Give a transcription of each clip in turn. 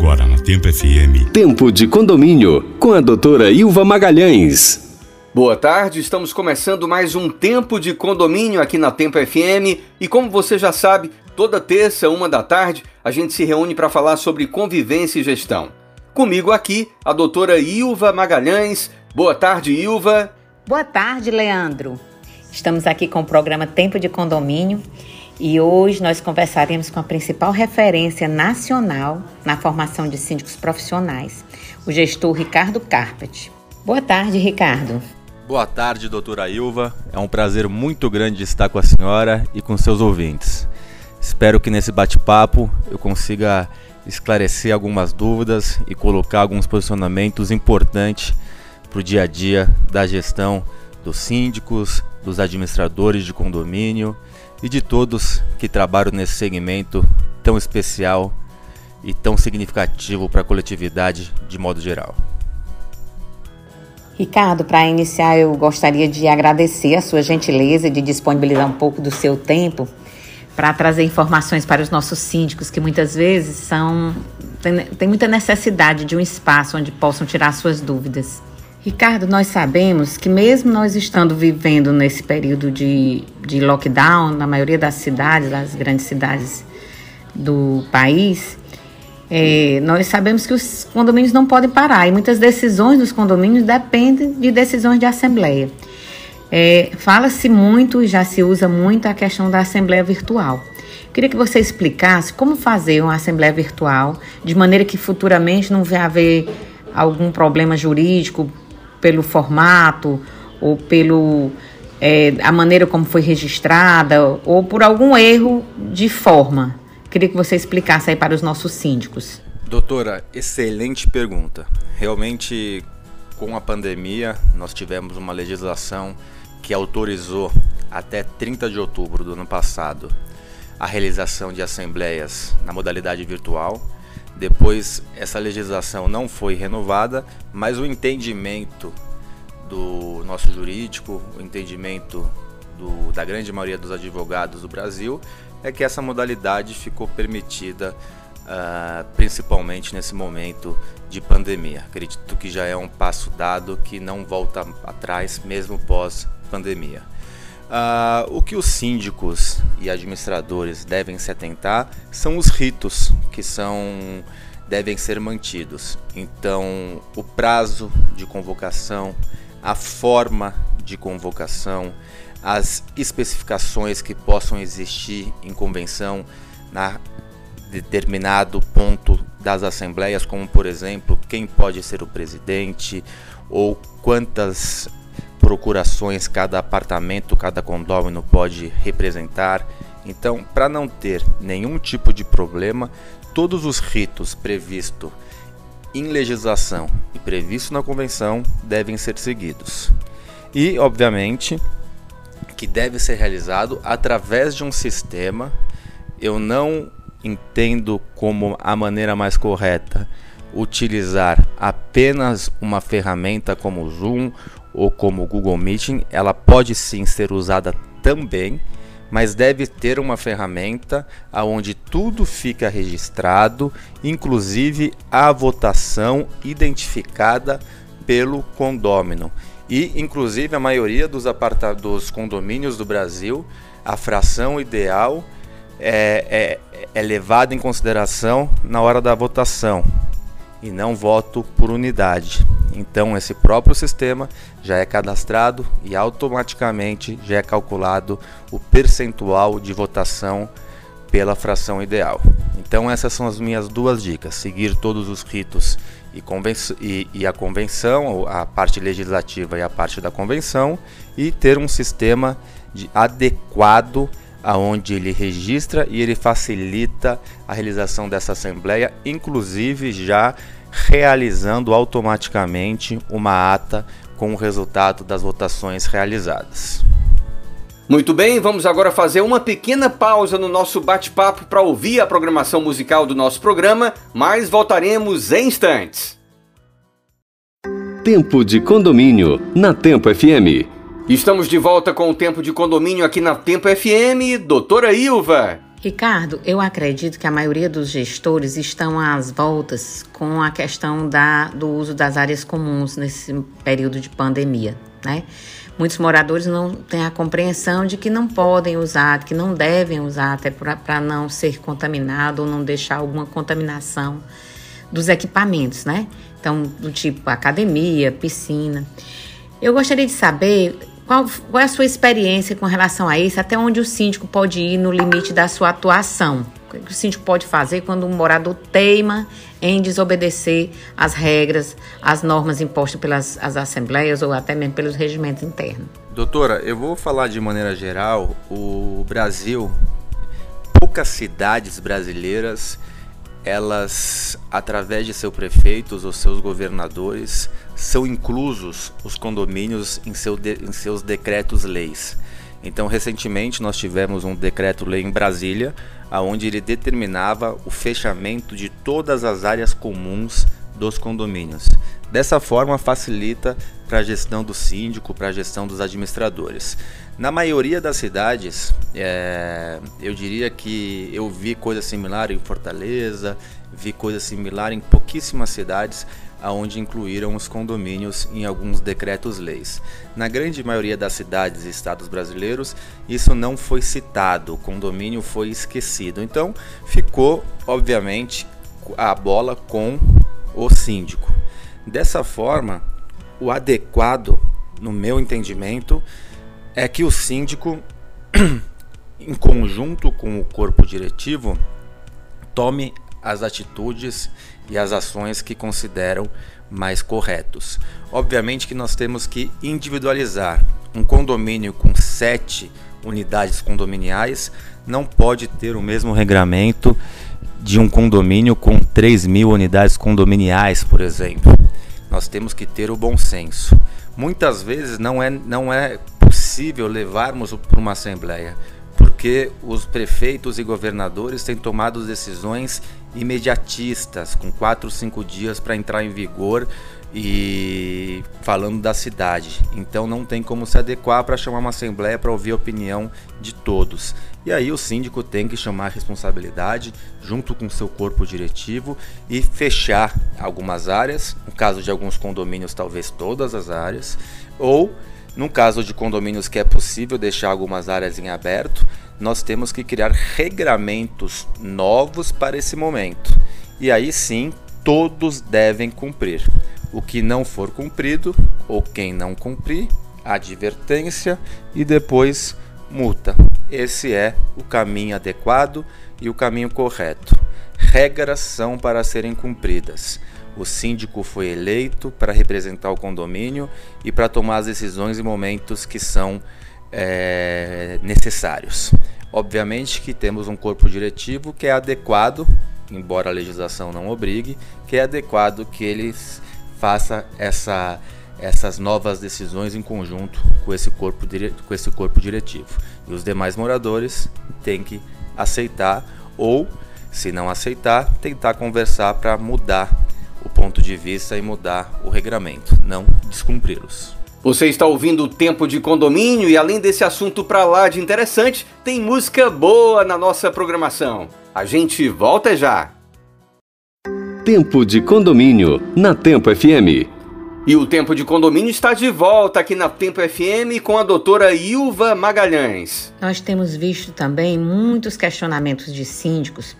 Agora na Tempo FM. Tempo de condomínio com a doutora Ilva Magalhães. Boa tarde, estamos começando mais um Tempo de Condomínio aqui na Tempo FM e como você já sabe, toda terça, uma da tarde, a gente se reúne para falar sobre convivência e gestão. Comigo aqui, a doutora Ilva Magalhães. Boa tarde, Ilva. Boa tarde, Leandro. Estamos aqui com o programa Tempo de Condomínio e hoje nós conversaremos com a principal referência nacional na formação de síndicos profissionais, o gestor Ricardo Carpet. Boa tarde, Ricardo. Boa tarde, doutora Ilva. É um prazer muito grande estar com a senhora e com seus ouvintes. Espero que nesse bate-papo eu consiga esclarecer algumas dúvidas e colocar alguns posicionamentos importantes para o dia a dia da gestão dos síndicos, dos administradores de condomínio e de todos que trabalham nesse segmento tão especial e tão significativo para a coletividade de modo geral. Ricardo, para iniciar, eu gostaria de agradecer a sua gentileza de disponibilizar um pouco do seu tempo para trazer informações para os nossos síndicos, que muitas vezes são tem muita necessidade de um espaço onde possam tirar suas dúvidas. Ricardo, nós sabemos que mesmo nós estando vivendo nesse período de, de lockdown na maioria das cidades, das grandes cidades do país, é, nós sabemos que os condomínios não podem parar e muitas decisões dos condomínios dependem de decisões de assembleia. É, Fala-se muito e já se usa muito a questão da assembleia virtual. Queria que você explicasse como fazer uma assembleia virtual de maneira que futuramente não venha haver algum problema jurídico pelo formato ou pelo é, a maneira como foi registrada ou por algum erro de forma. Queria que você explicasse aí para os nossos síndicos. Doutora, excelente pergunta. Realmente, com a pandemia, nós tivemos uma legislação que autorizou até 30 de outubro do ano passado a realização de assembleias na modalidade virtual. Depois, essa legislação não foi renovada, mas o entendimento do nosso jurídico, o entendimento do, da grande maioria dos advogados do Brasil é que essa modalidade ficou permitida uh, principalmente nesse momento de pandemia. Acredito que já é um passo dado que não volta atrás, mesmo pós-pandemia. Uh, o que os síndicos e administradores devem se atentar são os ritos que são devem ser mantidos. Então, o prazo de convocação, a forma de convocação, as especificações que possam existir em convenção na determinado ponto das assembleias, como por exemplo, quem pode ser o presidente ou quantas procurações cada apartamento, cada condômino pode representar. Então, para não ter nenhum tipo de problema, todos os ritos previstos em legislação e previsto na convenção devem ser seguidos. E, obviamente, que deve ser realizado através de um sistema. Eu não entendo como a maneira mais correta utilizar apenas uma ferramenta como o Zoom ou como o Google Meeting. Ela pode sim ser usada também, mas deve ter uma ferramenta onde tudo fica registrado, inclusive a votação identificada pelo condômino. E, inclusive, a maioria dos, dos condomínios do Brasil, a fração ideal é, é, é levada em consideração na hora da votação e não voto por unidade. Então, esse próprio sistema já é cadastrado e automaticamente já é calculado o percentual de votação pela fração ideal. Então, essas são as minhas duas dicas: seguir todos os ritos e, e, e, a convenção, a parte legislativa e a parte da convenção, e ter um sistema de, adequado aonde ele registra e ele facilita a realização dessa assembleia, inclusive já realizando automaticamente uma ata com o resultado das votações realizadas. Muito bem, vamos agora fazer uma pequena pausa no nosso bate-papo para ouvir a programação musical do nosso programa, mas voltaremos em instantes. Tempo de condomínio na Tempo FM. Estamos de volta com o Tempo de Condomínio aqui na Tempo FM. Doutora Ilva, Ricardo, eu acredito que a maioria dos gestores estão às voltas com a questão da, do uso das áreas comuns nesse período de pandemia, né? Muitos moradores não têm a compreensão de que não podem usar, que não devem usar, até para não ser contaminado ou não deixar alguma contaminação dos equipamentos, né? Então, do tipo academia, piscina. Eu gostaria de saber qual, qual é a sua experiência com relação a isso? Até onde o síndico pode ir no limite da sua atuação? O que o síndico pode fazer quando um morador teima em desobedecer as regras, as normas impostas pelas as assembleias ou até mesmo pelos regimentos internos? Doutora, eu vou falar de maneira geral. O Brasil, poucas cidades brasileiras elas, através de seus prefeitos ou seus governadores, são inclusos os condomínios em, seu de, em seus decretos-leis. Então, recentemente nós tivemos um decreto-lei em Brasília, aonde ele determinava o fechamento de todas as áreas comuns dos condomínios. Dessa forma, facilita para a gestão do síndico, para a gestão dos administradores. Na maioria das cidades, é, eu diria que eu vi coisa similar em Fortaleza, vi coisa similar em pouquíssimas cidades, aonde incluíram os condomínios em alguns decretos-leis. Na grande maioria das cidades e estados brasileiros, isso não foi citado, o condomínio foi esquecido. Então, ficou, obviamente, a bola com o síndico. Dessa forma, o adequado, no meu entendimento, é que o síndico, em conjunto com o corpo diretivo, tome as atitudes e as ações que consideram mais corretos. Obviamente que nós temos que individualizar. Um condomínio com sete unidades condominiais não pode ter o mesmo regramento de um condomínio com 3 mil unidades condominiais, por exemplo. Nós temos que ter o bom senso. Muitas vezes não é, não é possível levarmos para uma assembleia, porque os prefeitos e governadores têm tomado decisões imediatistas, com quatro, cinco dias para entrar em vigor e falando da cidade. Então não tem como se adequar para chamar uma assembleia para ouvir a opinião de todos. E aí o síndico tem que chamar a responsabilidade junto com seu corpo diretivo e fechar algumas áreas, no caso de alguns condomínios talvez todas as áreas, ou no caso de condomínios que é possível deixar algumas áreas em aberto, nós temos que criar regramentos novos para esse momento. E aí sim, todos devem cumprir. O que não for cumprido, ou quem não cumprir, advertência e depois multa. Esse é o caminho adequado e o caminho correto. Regras são para serem cumpridas. O síndico foi eleito para representar o condomínio e para tomar as decisões em momentos que são é, necessários. Obviamente que temos um corpo diretivo que é adequado, embora a legislação não obrigue, que é adequado que eles faça essa, essas novas decisões em conjunto com esse, corpo com esse corpo diretivo. E os demais moradores têm que aceitar ou, se não aceitar, tentar conversar para mudar o ponto de vista e mudar o regramento, não descumpri-los. Você está ouvindo o Tempo de Condomínio e além desse assunto para lá de interessante, tem música boa na nossa programação. A gente volta já. Tempo de Condomínio, na Tempo FM. E o Tempo de Condomínio está de volta aqui na Tempo FM com a doutora Ilva Magalhães. Nós temos visto também muitos questionamentos de síndicos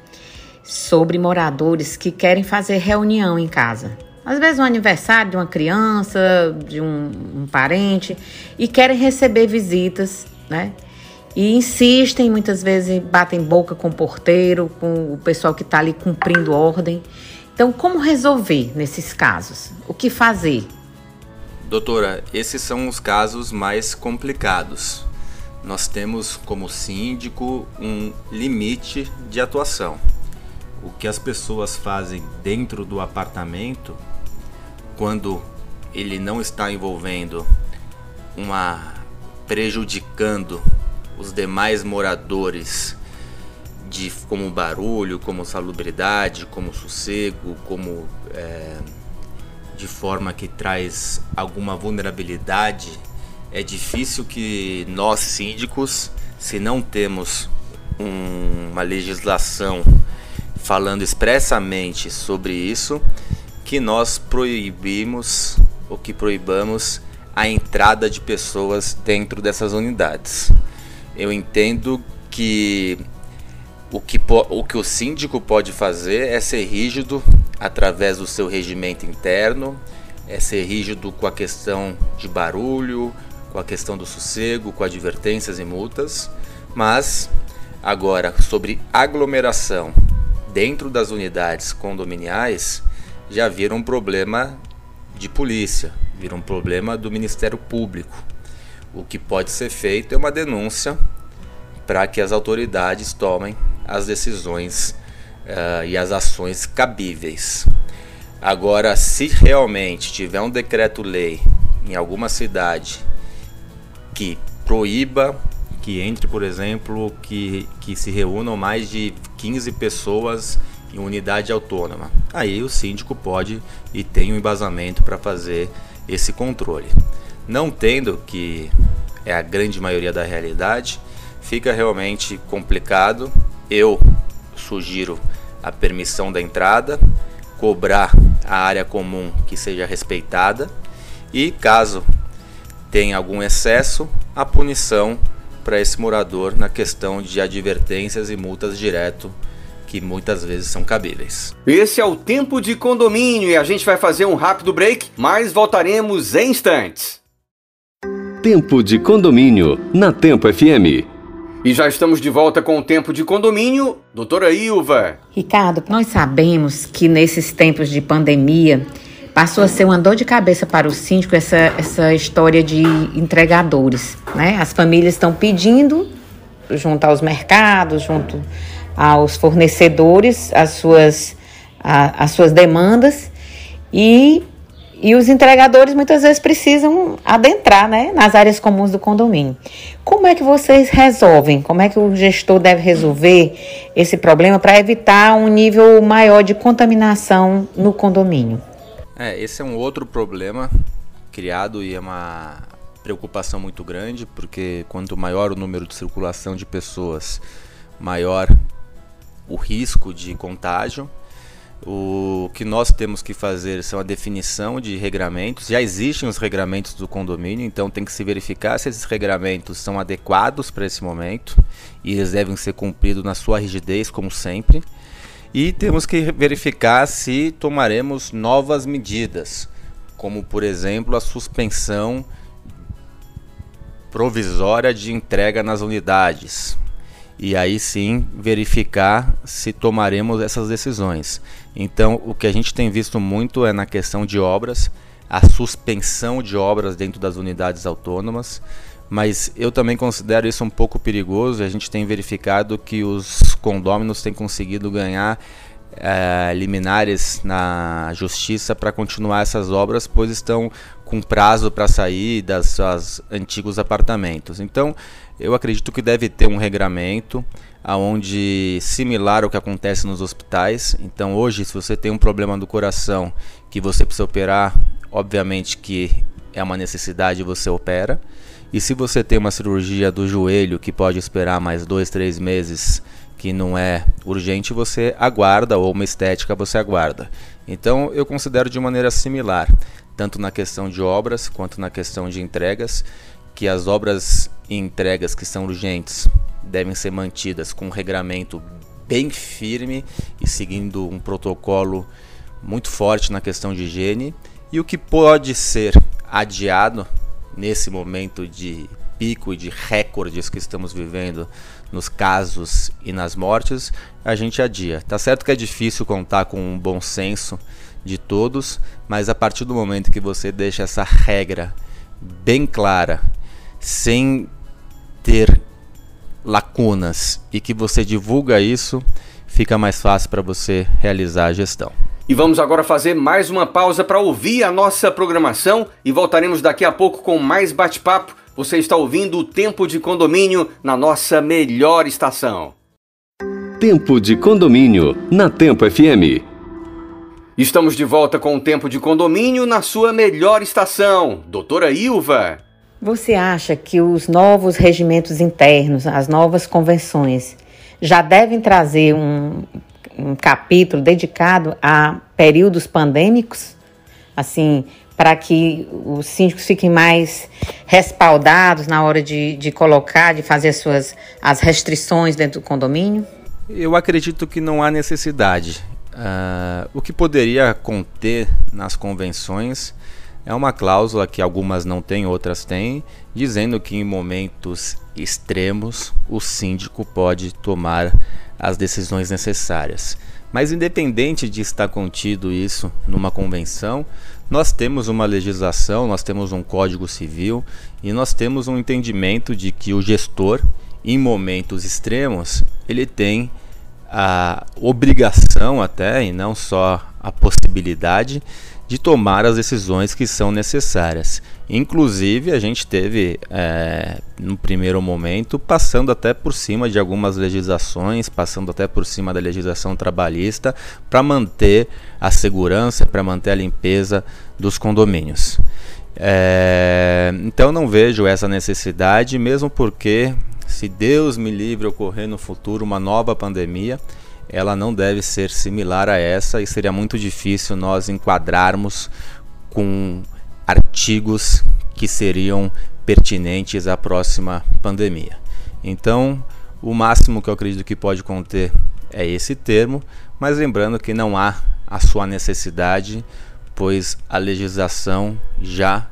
sobre moradores que querem fazer reunião em casa. Às vezes um aniversário de uma criança, de um, um parente, e querem receber visitas, né? E insistem, muitas vezes batem boca com o porteiro, com o pessoal que está ali cumprindo ordem. Então, como resolver nesses casos? O que fazer? Doutora, esses são os casos mais complicados. Nós temos como síndico um limite de atuação. O que as pessoas fazem dentro do apartamento, quando ele não está envolvendo uma prejudicando os demais moradores de como barulho, como salubridade, como sossego, como é, de forma que traz alguma vulnerabilidade, é difícil que nós síndicos, se não temos um, uma legislação falando expressamente sobre isso que nós proibimos ou que proibamos a entrada de pessoas dentro dessas unidades. Eu entendo que o que, o que o síndico pode fazer é ser rígido através do seu regimento interno, é ser rígido com a questão de barulho, com a questão do sossego, com advertências e multas, mas agora sobre aglomeração dentro das unidades condominiais já vira um problema de polícia, vira um problema do Ministério Público. O que pode ser feito é uma denúncia para que as autoridades tomem as decisões uh, e as ações cabíveis. Agora, se realmente tiver um decreto-lei em alguma cidade que proíba que entre, por exemplo, que, que se reúnam mais de 15 pessoas em unidade autônoma. Aí o síndico pode e tem um embasamento para fazer esse controle. Não tendo, que é a grande maioria da realidade, fica realmente complicado. Eu sugiro a permissão da entrada, cobrar a área comum que seja respeitada e, caso tenha algum excesso, a punição para esse morador na questão de advertências e multas direto que muitas vezes são cabíveis. Esse é o tempo de condomínio e a gente vai fazer um rápido break, mas voltaremos em instantes. Tempo de condomínio na Tempo FM. E já estamos de volta com o tempo de condomínio, doutora Ilva. Ricardo, nós sabemos que nesses tempos de pandemia passou a ser uma dor de cabeça para o síndico essa, essa história de entregadores. Né? As famílias estão pedindo, junto aos mercados, junto aos fornecedores, as suas, a, as suas demandas e e os entregadores muitas vezes precisam adentrar né, nas áreas comuns do condomínio. Como é que vocês resolvem? Como é que o gestor deve resolver esse problema para evitar um nível maior de contaminação no condomínio? É, esse é um outro problema criado e é uma preocupação muito grande, porque quanto maior o número de circulação de pessoas, maior o risco de contágio. O que nós temos que fazer são a definição de regramentos. Já existem os regramentos do condomínio, então tem que se verificar se esses regramentos são adequados para esse momento e eles devem ser cumpridos na sua rigidez, como sempre. E temos que verificar se tomaremos novas medidas, como por exemplo a suspensão provisória de entrega nas unidades e aí sim verificar se tomaremos essas decisões. Então, o que a gente tem visto muito é na questão de obras, a suspensão de obras dentro das unidades autônomas, mas eu também considero isso um pouco perigoso. A gente tem verificado que os condôminos têm conseguido ganhar é, liminares na justiça para continuar essas obras, pois estão com prazo para sair das seus antigos apartamentos. Então, eu acredito que deve ter um regramento aonde similar ao que acontece nos hospitais. Então hoje, se você tem um problema do coração que você precisa operar, obviamente que é uma necessidade você opera. E se você tem uma cirurgia do joelho que pode esperar mais dois, três meses, que não é urgente, você aguarda, ou uma estética você aguarda. Então eu considero de maneira similar, tanto na questão de obras quanto na questão de entregas que as obras e entregas que são urgentes devem ser mantidas com um regramento bem firme e seguindo um protocolo muito forte na questão de higiene e o que pode ser adiado nesse momento de pico e de recordes que estamos vivendo nos casos e nas mortes, a gente adia. Tá certo que é difícil contar com um bom senso de todos, mas a partir do momento que você deixa essa regra bem clara sem ter lacunas e que você divulga isso, fica mais fácil para você realizar a gestão. E vamos agora fazer mais uma pausa para ouvir a nossa programação e voltaremos daqui a pouco com mais bate-papo. Você está ouvindo o Tempo de Condomínio na nossa melhor estação. Tempo de Condomínio na Tempo FM. Estamos de volta com o Tempo de Condomínio na sua melhor estação. Doutora Ilva. Você acha que os novos regimentos internos, as novas convenções, já devem trazer um, um capítulo dedicado a períodos pandêmicos, assim, para que os síndicos fiquem mais respaldados na hora de, de colocar, de fazer suas as restrições dentro do condomínio? Eu acredito que não há necessidade. Uh, o que poderia conter nas convenções é uma cláusula que algumas não têm, outras têm, dizendo que em momentos extremos o síndico pode tomar as decisões necessárias. Mas independente de estar contido isso numa convenção, nós temos uma legislação, nós temos um código civil e nós temos um entendimento de que o gestor, em momentos extremos, ele tem a obrigação até, e não só a possibilidade, de tomar as decisões que são necessárias. Inclusive, a gente teve, é, no primeiro momento, passando até por cima de algumas legislações, passando até por cima da legislação trabalhista, para manter a segurança, para manter a limpeza dos condomínios. É, então, não vejo essa necessidade, mesmo porque, se Deus me livre ocorrer no futuro uma nova pandemia, ela não deve ser similar a essa e seria muito difícil nós enquadrarmos com artigos que seriam pertinentes à próxima pandemia. Então, o máximo que eu acredito que pode conter é esse termo, mas lembrando que não há a sua necessidade, pois a legislação já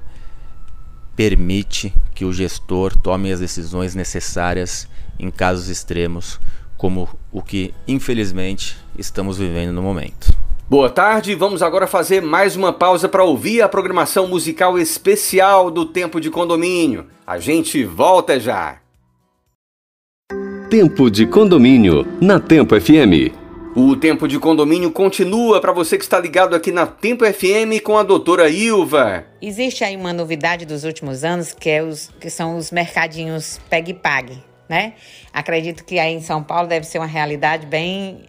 permite que o gestor tome as decisões necessárias em casos extremos como o que infelizmente estamos vivendo no momento. Boa tarde, vamos agora fazer mais uma pausa para ouvir a programação musical especial do Tempo de Condomínio. A gente volta já. Tempo de Condomínio, na Tempo FM. O Tempo de Condomínio continua para você que está ligado aqui na Tempo FM com a doutora Ilva. Existe aí uma novidade dos últimos anos que, é os, que são os mercadinhos pegue-pague né? Acredito que aí em São Paulo deve ser uma realidade bem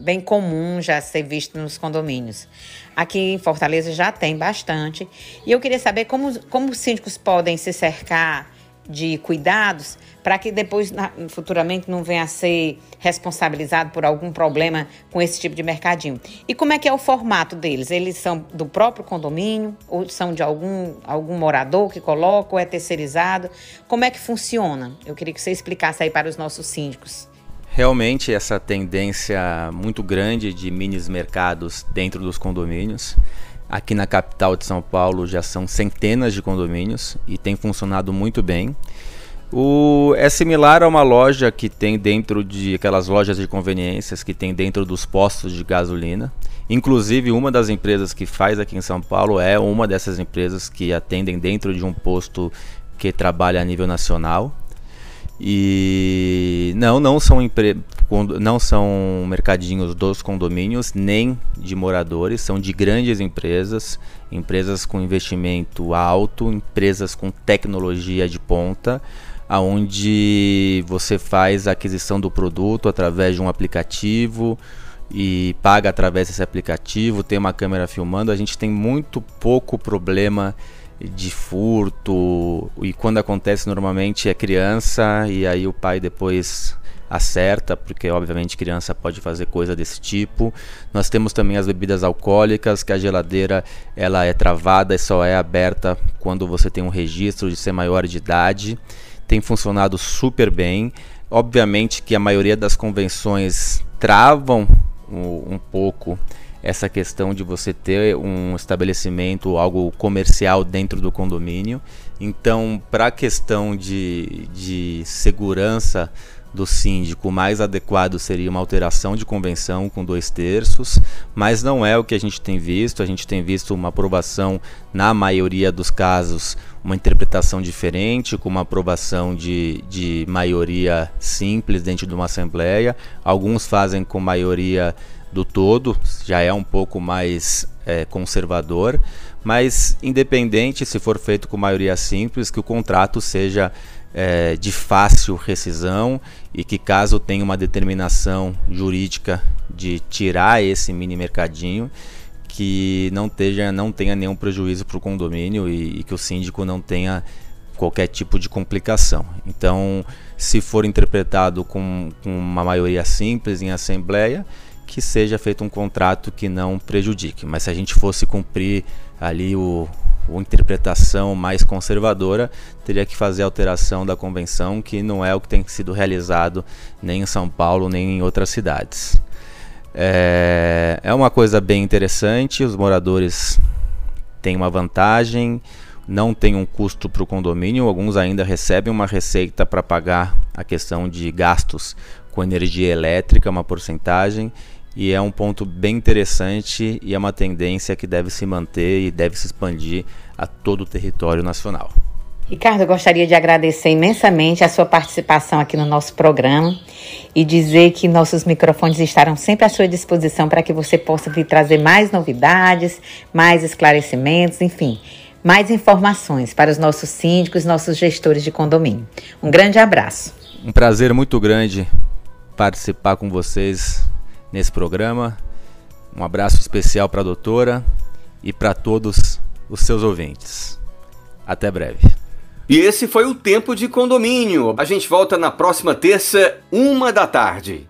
bem comum já ser visto nos condomínios. Aqui em Fortaleza já tem bastante. E eu queria saber como, como os síndicos podem se cercar de cuidados para que depois, futuramente, não venha a ser responsabilizado por algum problema com esse tipo de mercadinho. E como é que é o formato deles? Eles são do próprio condomínio ou são de algum, algum morador que coloca ou é terceirizado? Como é que funciona? Eu queria que você explicasse aí para os nossos síndicos. Realmente essa tendência muito grande de minis mercados dentro dos condomínios. Aqui na capital de São Paulo já são centenas de condomínios e tem funcionado muito bem. O, é similar a uma loja que tem dentro de aquelas lojas de conveniências que tem dentro dos postos de gasolina. Inclusive, uma das empresas que faz aqui em São Paulo é uma dessas empresas que atendem dentro de um posto que trabalha a nível nacional. E não, não são, empre... não são mercadinhos dos condomínios, nem de moradores, são de grandes empresas, empresas com investimento alto, empresas com tecnologia de ponta aonde você faz a aquisição do produto através de um aplicativo e paga através desse aplicativo, tem uma câmera filmando, a gente tem muito pouco problema de furto e quando acontece normalmente é criança e aí o pai depois acerta, porque obviamente criança pode fazer coisa desse tipo. Nós temos também as bebidas alcoólicas, que a geladeira ela é travada e só é aberta quando você tem um registro de ser maior de idade tem funcionado super bem. Obviamente que a maioria das convenções travam um, pouco essa questão de você ter um estabelecimento, algo comercial dentro do condomínio. Então, para a questão de, de segurança do síndico, o mais adequado seria uma alteração de convenção com dois terços, mas não é o que a gente tem visto. A gente tem visto uma aprovação, na maioria dos casos, uma interpretação diferente, com uma aprovação de, de maioria simples dentro de uma assembleia. Alguns fazem com maioria do todo, já é um pouco mais é, conservador, mas independente se for feito com maioria simples, que o contrato seja é, de fácil rescisão e que caso tenha uma determinação jurídica de tirar esse mini mercadinho, que não, não tenha nenhum prejuízo para o condomínio e, e, que o síndico não tenha qualquer tipo de complicação. Então, se for interpretado com, com uma maioria simples em assembleia, que seja feito um contrato que não prejudique. Mas se a gente fosse cumprir ali o, a interpretação mais conservadora, teria que fazer alteração da convenção, que não é o que tem sido realizado nem em São Paulo nem em outras cidades. É, é uma coisa bem interessante, os moradores têm uma vantagem, não tem um custo para o condomínio, alguns ainda recebem uma receita para pagar a questão de gastos com energia elétrica, uma porcentagem, e é um ponto bem interessante e é uma tendência que deve se manter e deve se expandir a todo o território nacional. Ricardo, eu gostaria de agradecer imensamente a sua participação aqui no nosso programa e dizer que nossos microfones estarão sempre à sua disposição para que você possa vir trazer mais novidades, mais esclarecimentos, enfim, mais informações para os nossos síndicos, nossos gestores de condomínio. Um grande abraço. Um prazer muito grande participar com vocês nesse programa. Um abraço especial para a doutora e para todos os seus ouvintes. Até breve. E esse foi o Tempo de Condomínio. A gente volta na próxima terça, uma da tarde.